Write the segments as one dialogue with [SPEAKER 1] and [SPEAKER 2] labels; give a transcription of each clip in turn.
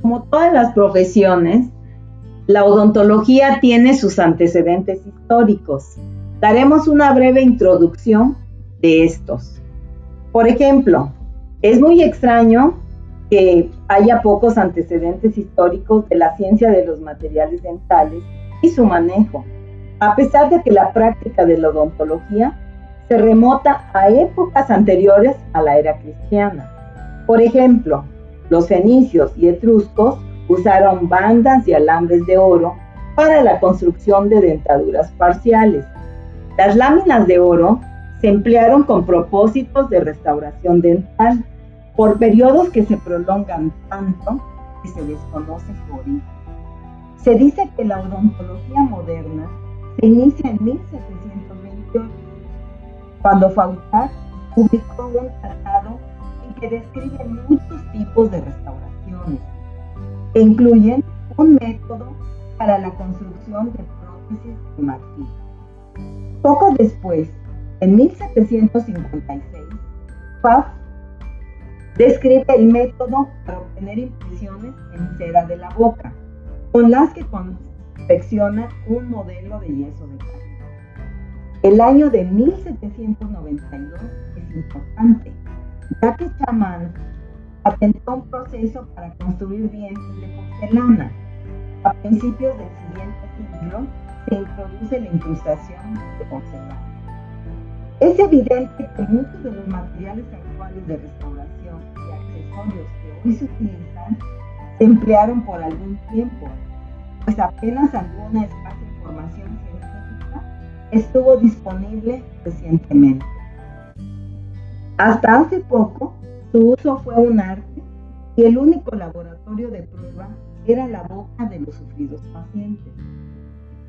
[SPEAKER 1] Como todas las profesiones, la odontología tiene sus antecedentes históricos. Daremos una breve introducción de estos. Por ejemplo, es muy extraño que haya pocos antecedentes históricos de la ciencia de los materiales dentales y su manejo, a pesar de que la práctica de la odontología se remota a épocas anteriores a la era cristiana. Por ejemplo, los fenicios y etruscos usaron bandas y alambres de oro para la construcción de dentaduras parciales. Las láminas de oro se emplearon con propósitos de restauración dental por periodos que se prolongan tanto que se desconoce su origen. Se dice que la odontología moderna se inicia en 1728, cuando Fauchard publicó un tratado en que describe muchos tipos de restauraciones, que incluyen un método para la construcción de prótesis de marfil. Poco después, en 1756, Pfaff describe el método para obtener impresiones en cera de la boca, con las que confecciona un modelo de yeso de carne. El año de 1792 es importante, ya que Chamán patentó un proceso para construir dientes de porcelana. A principios del siguiente siglo se introduce la incrustación de porcelana. Es evidente que muchos de los materiales actuales de restauración y accesorios que hoy se utilizan se emplearon por algún tiempo, pues apenas alguna científica estuvo disponible recientemente. Hasta hace poco, su uso fue un arte y el único laboratorio de prueba era la boca de los sufridos pacientes.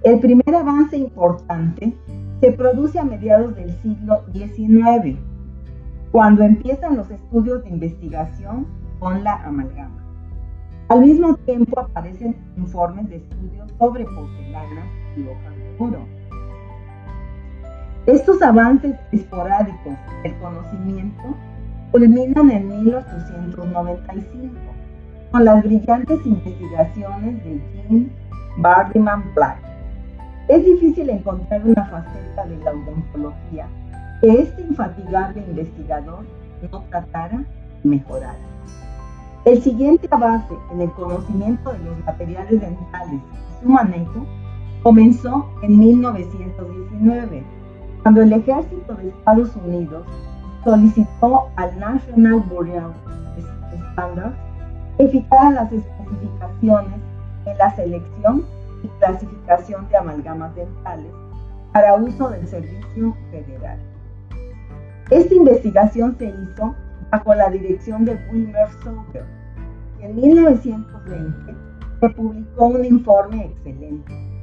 [SPEAKER 1] El primer avance importante se produce a mediados del siglo XIX, cuando empiezan los estudios de investigación con la amalgama. Al mismo tiempo aparecen informes de estudios sobre porcelanas y hojas de oro. Estos avances esporádicos del conocimiento culminan en 1895 con las brillantes investigaciones de Jim Bardiman Black es difícil encontrar una faceta de la odontología que este infatigable investigador no tratara y. El siguiente avance en el conocimiento de los materiales dentales y su manejo comenzó en 1919, cuando el ejército de Estados Unidos solicitó al National Bureau Standards que fijara las especificaciones en la selección y clasificación de amalgamas dentales para uso del Servicio Federal. Esta investigación se hizo bajo la dirección de Wilmer Sauger y en 1920 se publicó un informe excelente.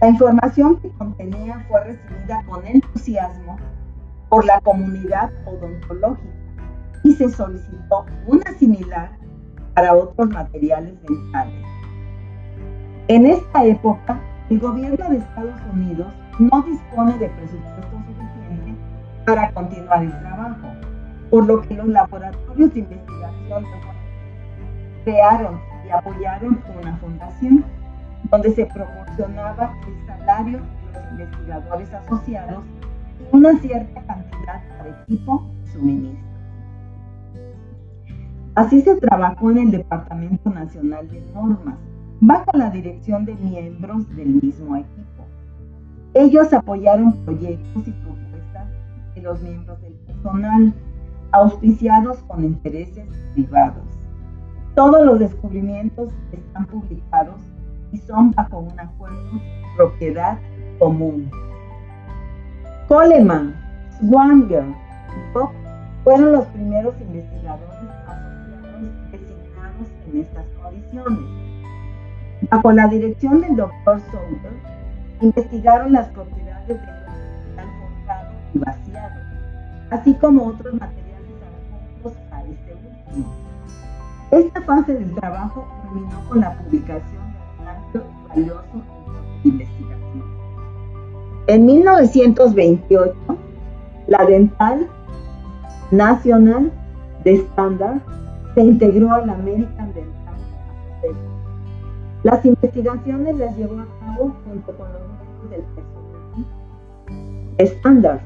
[SPEAKER 1] La información que contenía fue recibida con entusiasmo por la comunidad odontológica y se solicitó una similar para otros materiales dentales. En esta época, el gobierno de Estados Unidos no dispone de presupuesto suficiente para continuar el trabajo, por lo que los laboratorios de investigación crearon y apoyaron una fundación donde se proporcionaba el salario de los investigadores asociados y una cierta cantidad de equipo y suministros. Así se trabajó en el Departamento Nacional de Normas, bajo la dirección de miembros del mismo equipo. Ellos apoyaron proyectos y propuestas de los miembros del personal, auspiciados con intereses privados. Todos los descubrimientos están publicados y son bajo un acuerdo propiedad común. Coleman, Swanger y Bock fueron los primeros investigadores asociados designados en estas condiciones. Bajo la dirección del Dr. Souter, investigaron las propiedades del metal forjado y vaciado, así como otros materiales adjuntos a este último. Esta fase del trabajo culminó con la publicación investigación. En 1928, la Dental National de Standard se integró al American Dental Association. Las investigaciones las llevó a cabo junto con los miembros del personal Standard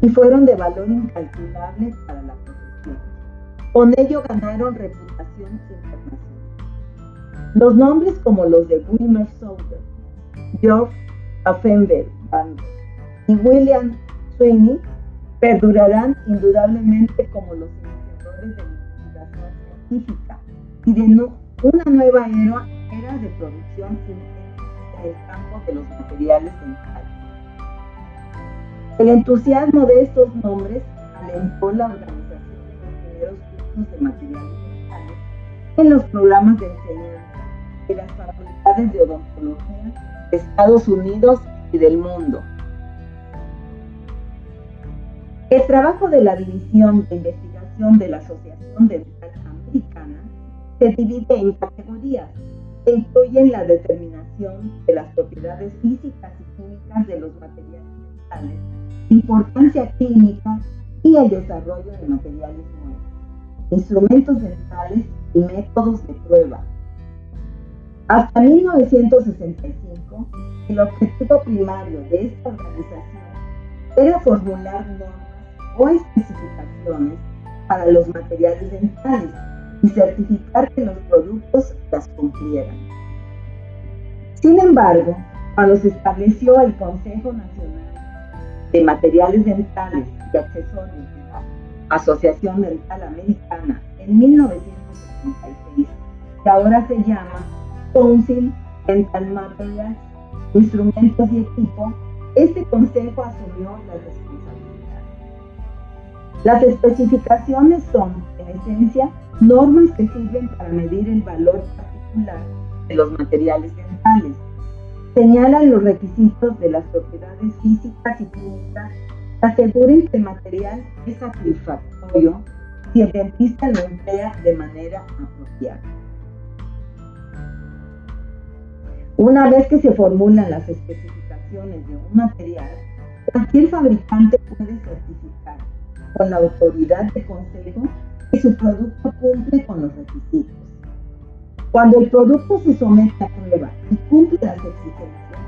[SPEAKER 1] y fueron de valor incalculable para la profesión. Con ello ganaron reputación internacional. Los nombres como los de Wilmer Sauter, George Affenberg y William Sweeney perdurarán indudablemente como los iniciadores de la investigación científica y de una nueva era, era de producción en el campo de los materiales dentales. El entusiasmo de estos nombres alentó la organización de los primeros cursos de materiales dentales en los programas de enseñanza de las facultades de odontología de Estados Unidos y del mundo. El trabajo de la División de Investigación de la Asociación Dental Americana se divide en categorías que incluyen la determinación de las propiedades físicas y químicas de los materiales dentales, importancia clínica y el desarrollo de materiales nuevos, instrumentos dentales y métodos de prueba. Hasta 1965, el objetivo primario de esta organización era formular normas o especificaciones para los materiales dentales y certificar que los productos las cumplieran. Sin embargo, cuando se estableció el Consejo Nacional de Materiales Dentales y Accesorios de la Asociación Dental Americana en 1976, que ahora se llama Council Dental Materials, Instrumentos y Equipo, este consejo asumió la responsabilidad las especificaciones son, en esencia, normas que sirven para medir el valor particular de los materiales dentales. Señalan los requisitos de las propiedades físicas y químicas aseguren que el material es satisfactorio si el dentista lo emplea de manera apropiada. Una vez que se formulan las especificaciones de un material, cualquier fabricante puede certificar con la autoridad de consejo que su producto cumple con los requisitos. Cuando el producto se somete a prueba y cumple las exigencias,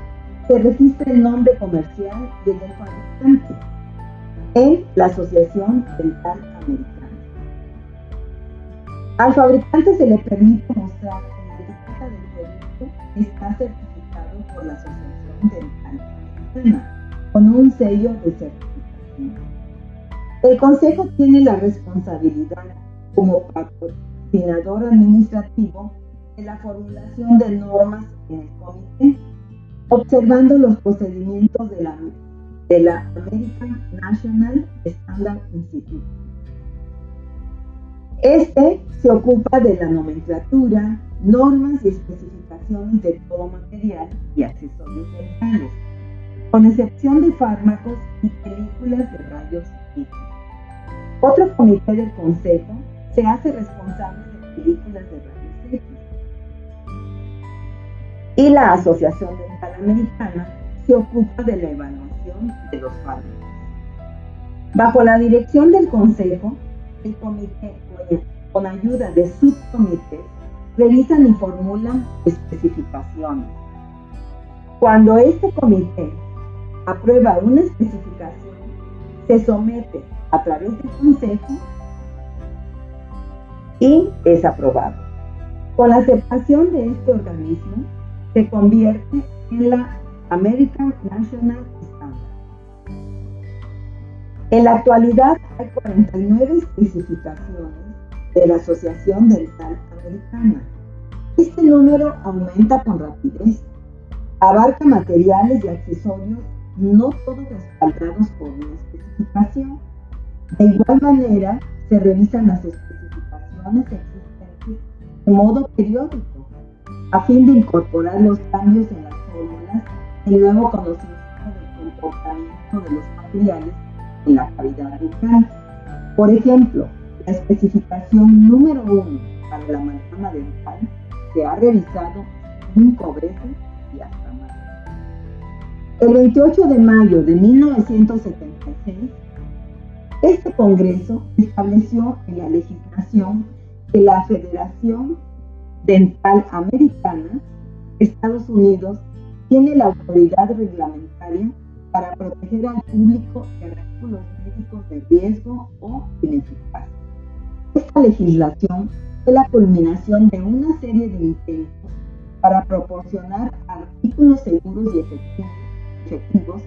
[SPEAKER 1] se registra el nombre comercial y el del fabricante en la Asociación Dental Americana. Al fabricante se le permite mostrar en la etiqueta del está certificado por la Asociación Dental Americana con un sello de certificación. El Consejo tiene la responsabilidad como patrocinador administrativo de la formulación de normas en el comité, observando los procedimientos de la, de la American National Standard Institute. Este se ocupa de la nomenclatura, normas y especificaciones de todo material y accesorios dentales, con excepción de fármacos y películas de rayos X. Otro comité del Consejo se hace responsable de películas de rayos X. Y la Asociación Dental Americana se ocupa de la evaluación de los fármacos. Bajo la dirección del Consejo, el comité, con ayuda de subcomités, revisan y formulan especificaciones. Cuando este comité aprueba una especificación, se somete a través del Consejo y es aprobado. Con la aceptación de este organismo, se convierte en la American National Standard. En la actualidad hay 49 especificaciones de la Asociación Dental Americana. Este número aumenta con rapidez. Abarca materiales y accesorios no todos respaldados por una especificación, de igual manera, se revisan las especificaciones existentes de modo periódico, a fin de incorporar los cambios en las fórmulas y nuevo conocimiento del comportamiento de los materiales en la cavidad bucal. Por ejemplo, la especificación número uno para la amalgama dental se ha revisado cinco veces y hasta más. El 28 de mayo de 1976, Este Congreso estableció en la legislación que la Federación Dental Americana, Estados Unidos, tiene la autoridad reglamentaria para proteger al público de artículos médicos de riesgo o ineficaces. Esta legislación fue la culminación de una serie de intentos para proporcionar artículos seguros y efectivos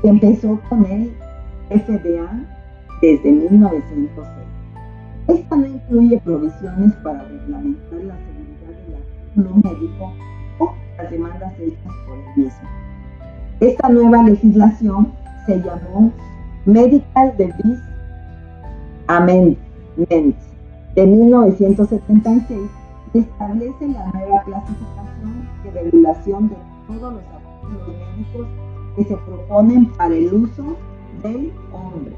[SPEAKER 1] que empezó con el FDA desde 1906. Esta no incluye provisiones para reglamentar la seguridad del artículo médico o las demandas hechas por el mismo. Esta nueva legislación se llamó Medical Device Amendment de 1976 y establece la nueva clasificación y regulación de todos los artículos médicos que se proponen para el uso del hombre.